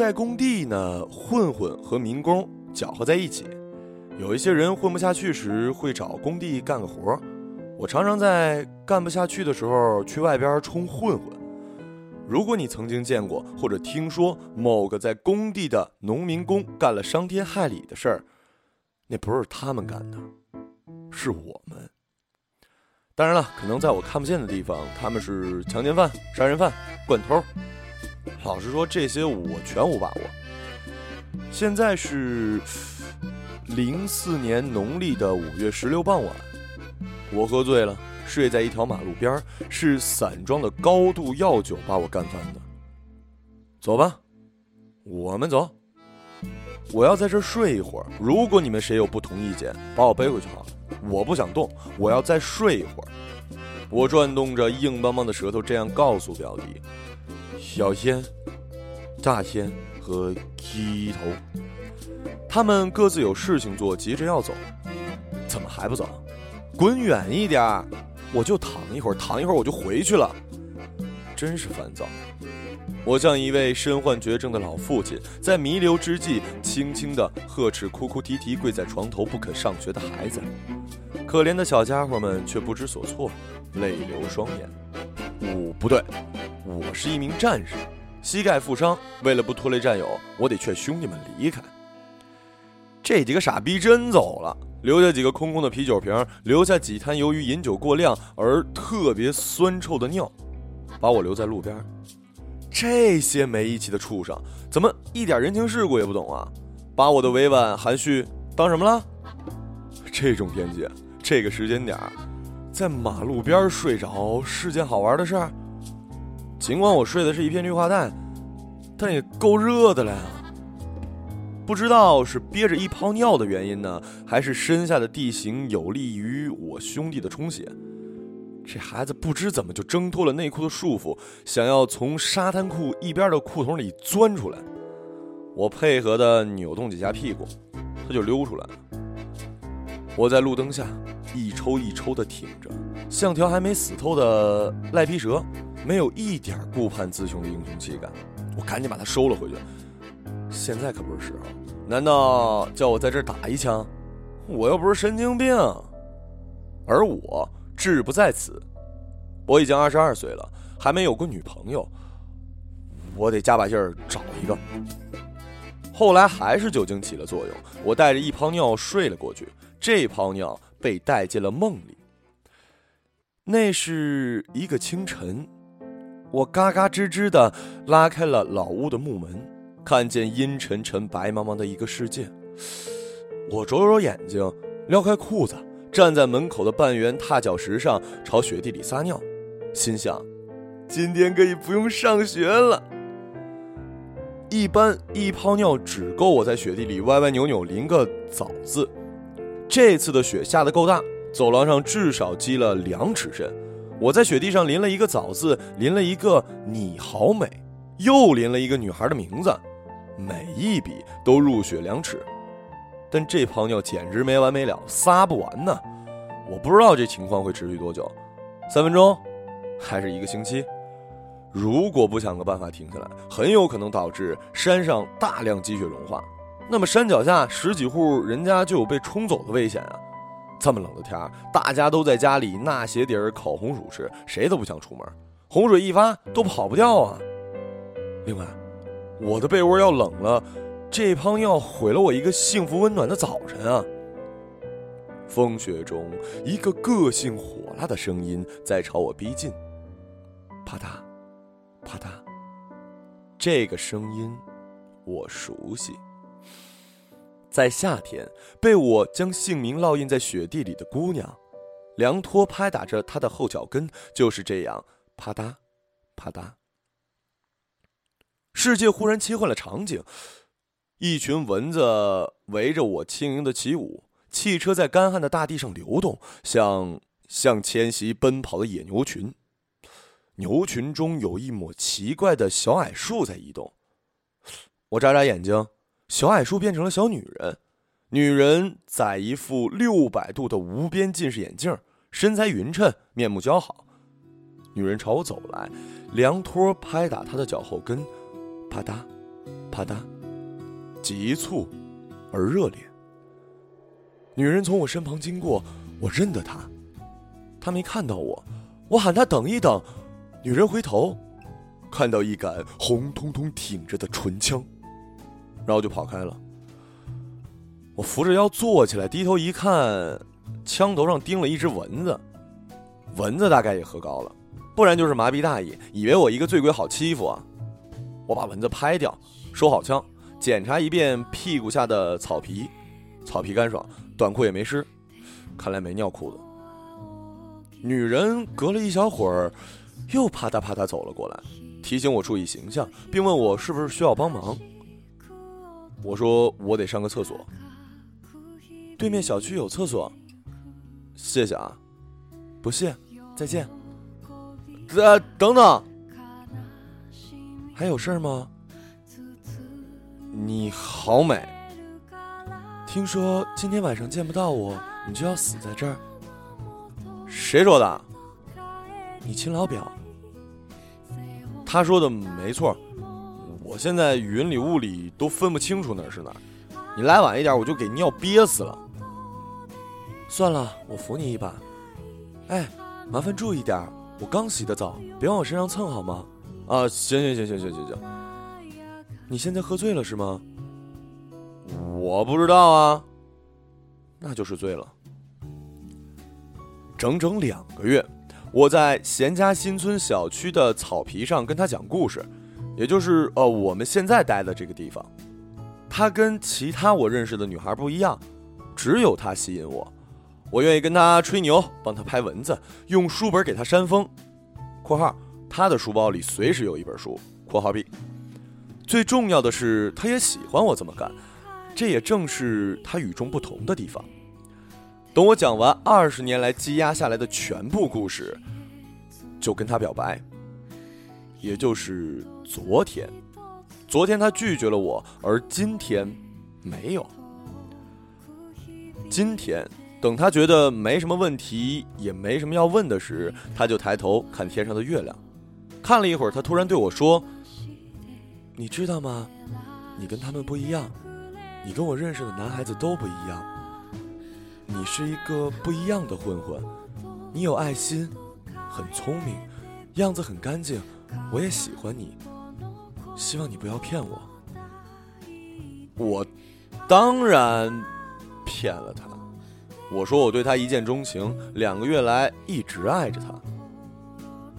在工地呢，混混和民工搅和在一起。有一些人混不下去时，会找工地干个活我常常在干不下去的时候去外边充混混。如果你曾经见过或者听说某个在工地的农民工干了伤天害理的事儿，那不是他们干的，是我们。当然了，可能在我看不见的地方，他们是强奸犯、杀人犯、惯偷。老实说，这些我全无把握。现在是。零四年农历的五月十六傍晚，我喝醉了，睡在一条马路边儿是散装的高度药酒把我干翻的。走吧，我们走。我要在这儿睡一会儿。如果你们谁有不同意见，把我背回去好了。我不想动，我要再睡一会儿。我转动着硬邦邦的舌头，这样告诉表弟：小仙、大仙和鸡头。他们各自有事情做，急着要走，怎么还不走？滚远一点！我就躺一会儿，躺一会儿我就回去了。真是烦躁。我像一位身患绝症的老父亲，在弥留之际，轻轻地呵斥哭哭啼啼跪在床头不肯上学的孩子。可怜的小家伙们却不知所措，泪流双眼。五不对，我是一名战士，膝盖负伤，为了不拖累战友，我得劝兄弟们离开。这几个傻逼真走了，留下几个空空的啤酒瓶，留下几滩由于饮酒过量而特别酸臭的尿，把我留在路边。这些没义气的畜生，怎么一点人情世故也不懂啊？把我的委婉含蓄当什么了？这种天气，这个时间点，在马路边睡着是件好玩的事儿。尽管我睡的是一片绿化带，但也够热的了呀。不知道是憋着一泡尿的原因呢，还是身下的地形有利于我兄弟的充血。这孩子不知怎么就挣脱了内裤的束缚，想要从沙滩裤一边的裤筒里钻出来。我配合的扭动几下屁股，他就溜出来了。我在路灯下一抽一抽的挺着，像条还没死透的赖皮蛇，没有一点顾盼自雄的英雄气概。我赶紧把它收了回去。现在可不是时候，难道叫我在这儿打一枪？我又不是神经病，而我志不在此。我已经二十二岁了，还没有过女朋友，我得加把劲儿找一个。后来还是酒精起了作用，我带着一泡尿睡了过去。这泡尿被带进了梦里。那是一个清晨，我嘎嘎吱吱的拉开了老屋的木门。看见阴沉沉、白茫茫的一个世界，我揉揉眼睛，撩开裤子，站在门口的半圆踏脚石上，朝雪地里撒尿，心想：今天可以不用上学了。一般一泡尿只够我在雪地里歪歪扭扭淋个早字，这次的雪下的够大，走廊上至少积了两尺深。我在雪地上淋了一个早字，淋了一个你好美，又淋了一个女孩的名字。每一笔都入雪两尺，但这泡尿简直没完没了，撒不完呢。我不知道这情况会持续多久，三分钟，还是一个星期？如果不想个办法停下来，很有可能导致山上大量积雪融化，那么山脚下十几户人家就有被冲走的危险啊！这么冷的天儿，大家都在家里纳鞋底烤红薯吃，谁都不想出门，洪水一发都跑不掉啊！另外。我的被窝要冷了，这泡尿毁了我一个幸福温暖的早晨啊！风雪中，一个个性火辣的声音在朝我逼近，啪嗒，啪嗒。这个声音我熟悉，在夏天被我将姓名烙印在雪地里的姑娘，凉拖拍打着她的后脚跟，就是这样，啪嗒，啪嗒。世界忽然切换了场景，一群蚊子围着我轻盈的起舞，汽车在干旱的大地上流动，像像迁徙奔跑的野牛群。牛群中有一抹奇怪的小矮树在移动。我眨眨眼睛，小矮树变成了小女人，女人在一副六百度的无边近视眼镜，身材匀称，面目姣好。女人朝我走来，凉拖拍打她的脚后跟。啪嗒，啪嗒，急促而热烈。女人从我身旁经过，我认得她。她没看到我，我喊她等一等。女人回头，看到一杆红彤彤挺着的唇枪，然后就跑开了。我扶着腰坐起来，低头一看，枪头上钉了一只蚊子。蚊子大概也喝高了，不然就是麻痹大意，以为我一个醉鬼好欺负啊。我把蚊子拍掉，收好枪，检查一遍屁股下的草皮，草皮干爽，短裤也没湿，看来没尿裤子。女人隔了一小会儿，又啪嗒啪嗒走了过来，提醒我注意形象，并问我是不是需要帮忙。我说我得上个厕所。对面小区有厕所，谢谢啊，不谢，再见。呃，等等，还有事儿吗？你好美。听说今天晚上见不到我，你就要死在这儿。谁说的？你亲老表。他说的没错，我现在云里雾里都分不清楚哪是哪。你来晚一点，我就给尿憋死了。算了，我扶你一把。哎，麻烦注意点，我刚洗的澡，别往我身上蹭好吗？啊，行行行行行行行。你现在喝醉了是吗？我不知道啊。那就是醉了。整整两个月，我在贤家新村小区的草皮上跟他讲故事，也就是呃我们现在待的这个地方。他跟其他我认识的女孩不一样，只有他吸引我。我愿意跟他吹牛，帮他拍蚊子，用书本给他扇风。（括号他的书包里随时有一本书。）（括号 B）。最重要的是，他也喜欢我这么干，这也正是他与众不同的地方。等我讲完二十年来积压下来的全部故事，就跟他表白。也就是昨天，昨天他拒绝了我，而今天没有。今天。等他觉得没什么问题，也没什么要问的时，他就抬头看天上的月亮。看了一会儿，他突然对我说：“你知道吗？你跟他们不一样，你跟我认识的男孩子都不一样。你是一个不一样的混混，你有爱心，很聪明，样子很干净，我也喜欢你。希望你不要骗我。”我当然骗了他。我说我对他一见钟情，两个月来一直爱着他。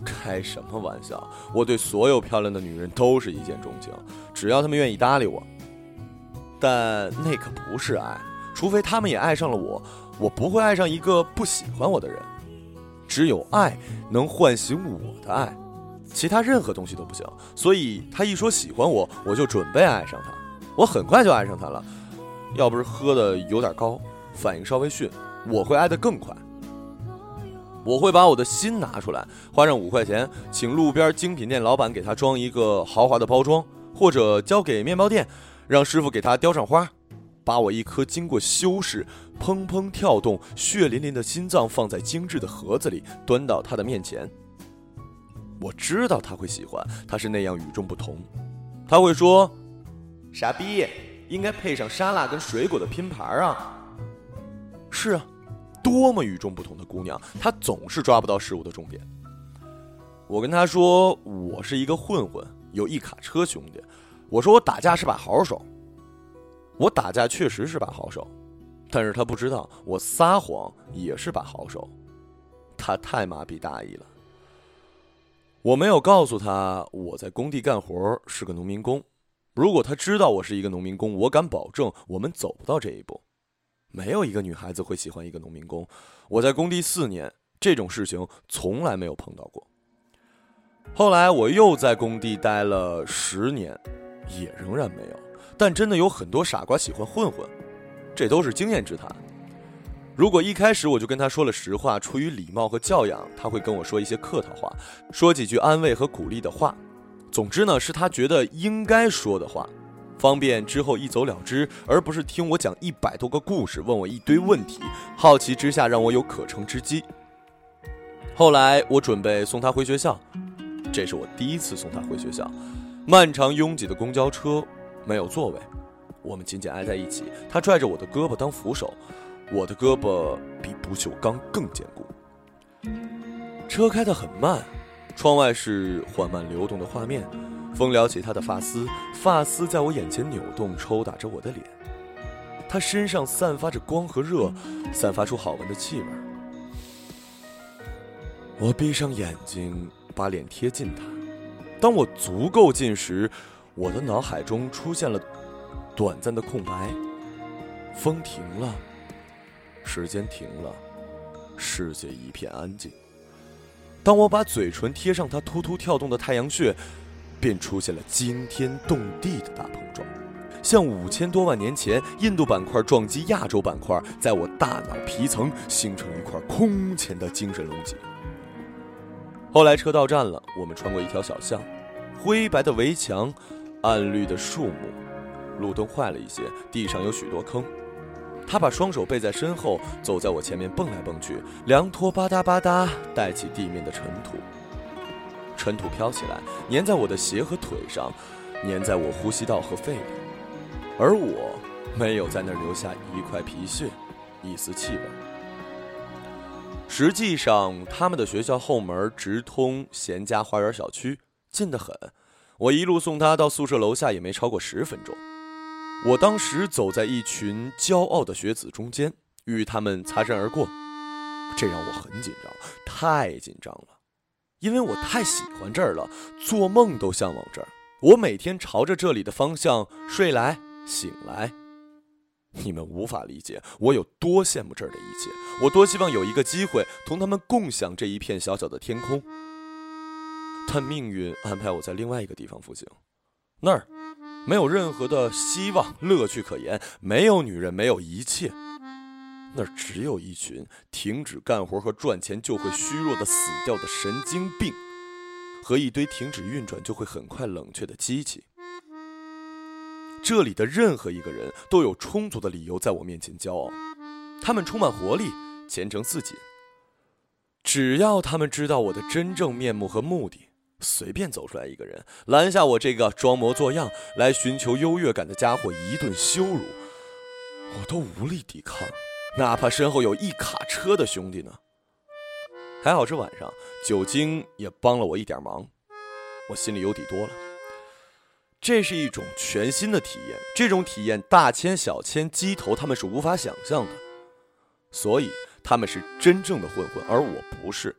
开什么玩笑？我对所有漂亮的女人都是一见钟情，只要她们愿意搭理我。但那可不是爱，除非她们也爱上了我，我不会爱上一个不喜欢我的人。只有爱能唤醒我的爱，其他任何东西都不行。所以他一说喜欢我，我就准备爱上他。我很快就爱上他了，要不是喝的有点高。反应稍微逊，我会爱得更快。我会把我的心拿出来，花上五块钱，请路边精品店老板给他装一个豪华的包装，或者交给面包店，让师傅给他雕上花，把我一颗经过修饰、砰砰跳动、血淋淋的心脏放在精致的盒子里，端到他的面前。我知道他会喜欢，他是那样与众不同。他会说：“傻逼，应该配上沙拉跟水果的拼盘啊。”是啊，多么与众不同的姑娘，她总是抓不到事物的重点。我跟她说，我是一个混混，有一卡车兄弟。我说我打架是把好手，我打架确实是把好手，但是她不知道我撒谎也是把好手。她太麻痹大意了。我没有告诉他我在工地干活，是个农民工。如果他知道我是一个农民工，我敢保证我们走不到这一步。没有一个女孩子会喜欢一个农民工。我在工地四年，这种事情从来没有碰到过。后来我又在工地待了十年，也仍然没有。但真的有很多傻瓜喜欢混混，这都是经验之谈。如果一开始我就跟他说了实话，出于礼貌和教养，他会跟我说一些客套话，说几句安慰和鼓励的话。总之呢，是他觉得应该说的话。方便之后一走了之，而不是听我讲一百多个故事，问我一堆问题，好奇之下让我有可乘之机。后来我准备送他回学校，这是我第一次送他回学校。漫长拥挤的公交车，没有座位，我们紧紧挨在一起。他拽着我的胳膊当扶手，我的胳膊比不锈钢更坚固。车开得很慢，窗外是缓慢流动的画面，风撩起他的发丝，发丝在我眼前扭动，抽打着我的脸。他身上散发着光和热，散发出好闻的气味。我闭上眼睛，把脸贴近他。当我足够近时，我的脑海中出现了短暂的空白。风停了，时间停了，世界一片安静。当我把嘴唇贴上他突突跳动的太阳穴，便出现了惊天动地的大碰撞，像五千多万年前印度板块撞击亚洲板块，在我大脑皮层形成一块空前的精神隆起。后来车到站了，我们穿过一条小巷，灰白的围墙，暗绿的树木，路灯坏了一些，地上有许多坑。他把双手背在身后，走在我前面蹦来蹦去，凉拖吧嗒吧嗒带起地面的尘土，尘土飘起来，粘在我的鞋和腿上，粘在我呼吸道和肺里，而我没有在那儿留下一块皮屑，一丝气味。实际上，他们的学校后门直通贤家花园小区，近得很。我一路送他到宿舍楼下也没超过十分钟。我当时走在一群骄傲的学子中间，与他们擦身而过，这让我很紧张，太紧张了，因为我太喜欢这儿了，做梦都向往这儿。我每天朝着这里的方向睡来醒来。你们无法理解我有多羡慕这儿的一切，我多希望有一个机会同他们共享这一片小小的天空。但命运安排我在另外一个地方服刑，那儿没有任何的希望、乐趣可言，没有女人，没有一切，那只有一群停止干活和赚钱就会虚弱的死掉的神经病，和一堆停止运转就会很快冷却的机器。这里的任何一个人都有充足的理由在我面前骄傲，他们充满活力，前程似锦。只要他们知道我的真正面目和目的，随便走出来一个人拦下我这个装模作样来寻求优越感的家伙一顿羞辱，我都无力抵抗，哪怕身后有一卡车的兄弟呢。还好是晚上，酒精也帮了我一点忙，我心里有底多了。这是一种全新的体验，这种体验大千小千鸡头他们是无法想象的，所以他们是真正的混混，而我不是。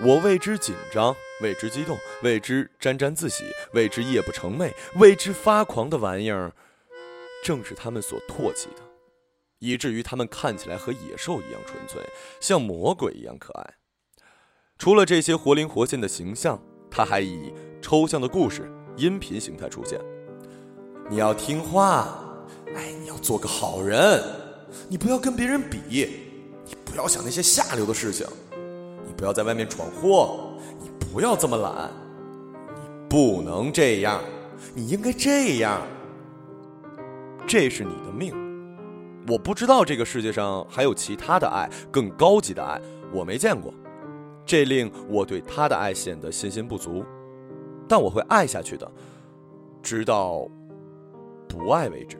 我为之紧张，为之激动，为之沾沾自喜，为之夜不成寐，为之发狂的玩意儿，正是他们所唾弃的，以至于他们看起来和野兽一样纯粹，像魔鬼一样可爱。除了这些活灵活现的形象，他还以抽象的故事。音频形态出现，你要听话，哎，你要做个好人，你不要跟别人比，你不要想那些下流的事情，不要在外面闯祸，你不要这么懒，你不能这样，你应该这样，这是你的命。我不知道这个世界上还有其他的爱，更高级的爱，我没见过，这令我对他的爱显得信心不足。但我会爱下去的，直到不爱为止。